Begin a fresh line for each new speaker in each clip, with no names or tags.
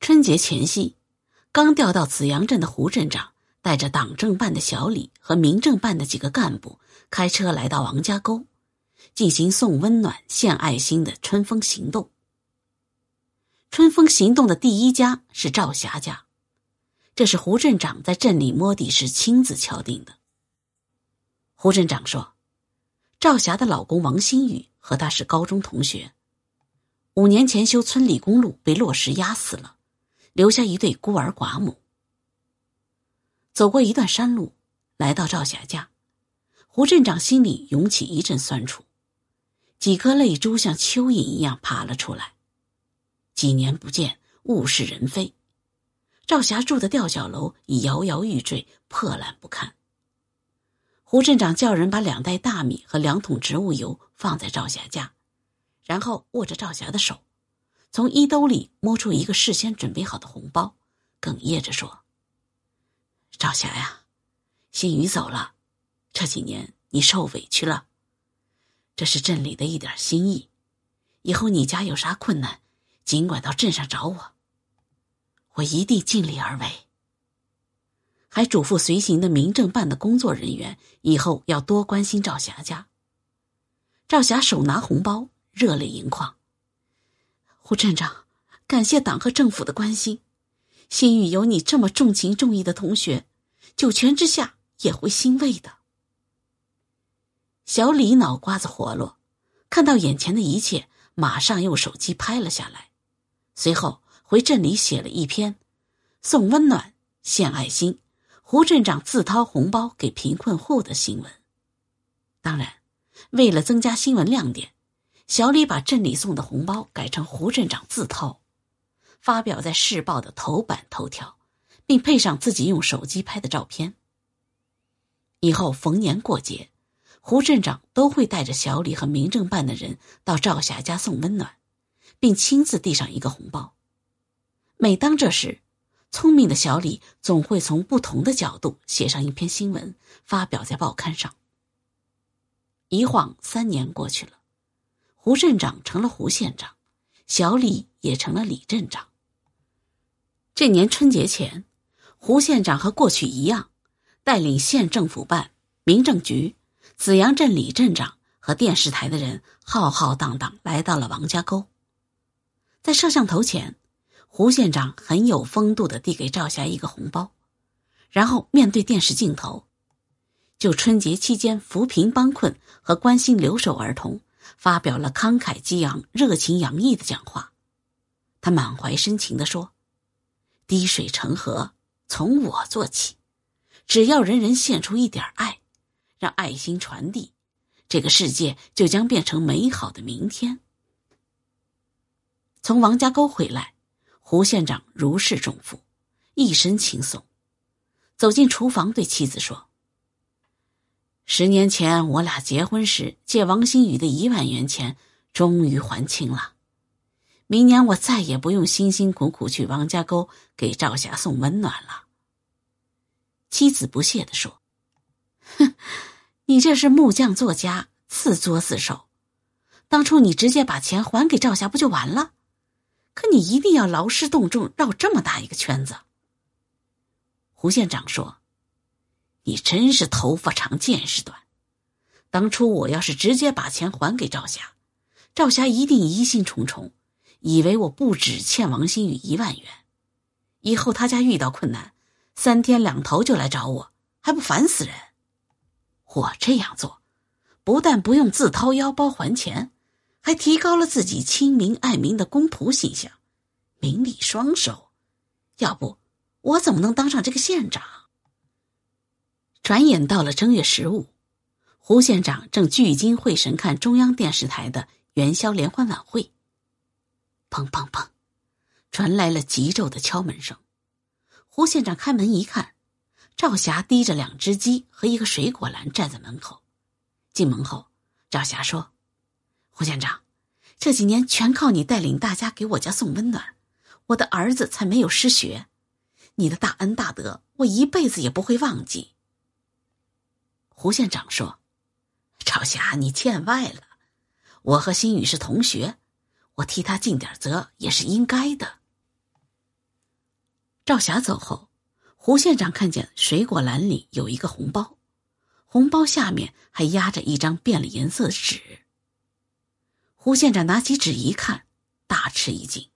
春节前夕，刚调到紫阳镇的胡镇长带着党政办的小李和民政办的几个干部，开车来到王家沟，进行送温暖、献爱心的春风行动。春风行动的第一家是赵霞家，这是胡镇长在镇里摸底时亲自敲定的。胡镇长说，赵霞的老公王新宇和她是高中同学，五年前修村里公路被落石压死了。留下一对孤儿寡母。走过一段山路，来到赵霞家，胡镇长心里涌起一阵酸楚，几颗泪珠像蚯蚓一样爬了出来。几年不见，物是人非，赵霞住的吊脚楼已摇摇欲坠，破烂不堪。胡镇长叫人把两袋大米和两桶植物油放在赵霞家，然后握着赵霞的手。从衣兜里摸出一个事先准备好的红包，哽咽着说：“赵霞呀，新宇走了，这几年你受委屈了。这是镇里的一点心意，以后你家有啥困难，尽管到镇上找我，我一定尽力而为。”还嘱咐随行的民政办的工作人员以后要多关心赵霞家。赵霞手拿红包，热泪盈眶。胡镇长，感谢党和政府的关心。心雨有你这么重情重义的同学，九泉之下也会欣慰的。小李脑瓜子活络，看到眼前的一切，马上用手机拍了下来，随后回镇里写了一篇送温暖、献爱心，胡镇长自掏红包给贫困户的新闻。当然，为了增加新闻亮点。小李把镇里送的红包改成胡镇长自掏，发表在《市报》的头版头条，并配上自己用手机拍的照片。以后逢年过节，胡镇长都会带着小李和民政办的人到赵霞家送温暖，并亲自递上一个红包。每当这时，聪明的小李总会从不同的角度写上一篇新闻，发表在报刊上。一晃三年过去了。胡镇长成了胡县长，小李也成了李镇长。这年春节前，胡县长和过去一样，带领县政府办、民政局、紫阳镇李镇长和电视台的人浩浩荡荡来到了王家沟。在摄像头前，胡县长很有风度的递给赵霞一个红包，然后面对电视镜头，就春节期间扶贫帮困和关心留守儿童。发表了慷慨激昂、热情洋溢的讲话，他满怀深情地说：“滴水成河，从我做起。只要人人献出一点爱，让爱心传递，这个世界就将变成美好的明天。”从王家沟回来，胡县长如释重负，一身轻松，走进厨房对妻子说。十年前我俩结婚时借王新宇的一万元钱，终于还清了。明年我再也不用辛辛苦苦去王家沟给赵霞送温暖了。妻子不屑地说：“哼，你这是木匠作家，自作自受。当初你直接把钱还给赵霞不就完了？可你一定要劳师动众，绕这么大一个圈子。”胡县长说。你真是头发长见识短，当初我要是直接把钱还给赵霞，赵霞一定疑心重重，以为我不止欠王新宇一万元，以后他家遇到困难，三天两头就来找我，还不烦死人？我这样做，不但不用自掏腰包还钱，还提高了自己亲民爱民的公仆形象，名利双收，要不我怎么能当上这个县长？转眼到了正月十五，胡县长正聚精会神看中央电视台的元宵联欢晚会。砰砰砰，传来了急骤的敲门声。胡县长开门一看，赵霞提着两只鸡和一个水果篮站在门口。进门后，赵霞说：“胡县长，这几年全靠你带领大家给我家送温暖，我的儿子才没有失学。你的大恩大德，我一辈子也不会忘记。”胡县长说：“赵霞，你见外了。我和新宇是同学，我替他尽点责也是应该的。”赵霞走后，胡县长看见水果篮里有一个红包，红包下面还压着一张变了颜色的纸。胡县长拿起纸一看，大吃一惊，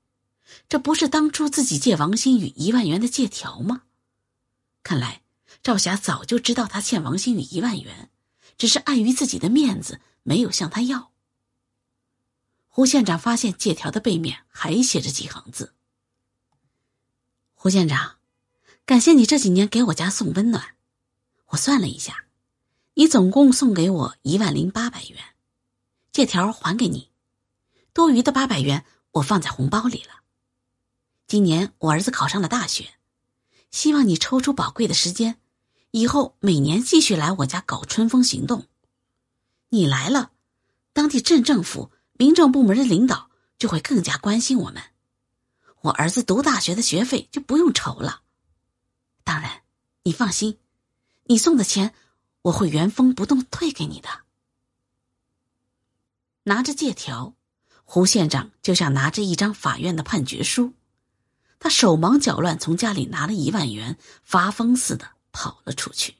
这不是当初自己借王新宇一万元的借条吗？看来赵霞早就知道他欠王新宇一万元，只是碍于自己的面子，没有向他要。胡县长发现借条的背面还写着几行字。胡县长，感谢你这几年给我家送温暖。我算了一下，你总共送给我一万零八百元，借条还给你，多余的八百元我放在红包里了。今年我儿子考上了大学，希望你抽出宝贵的时间，以后每年继续来我家搞春风行动。你来了，当地镇政府、民政部门的领导就会更加关心我们。我儿子读大学的学费就不用愁了。当然，你放心，你送的钱我会原封不动退给你的。拿着借条，胡县长就像拿着一张法院的判决书，他手忙脚乱从家里拿了一万元，发疯似的跑了出去。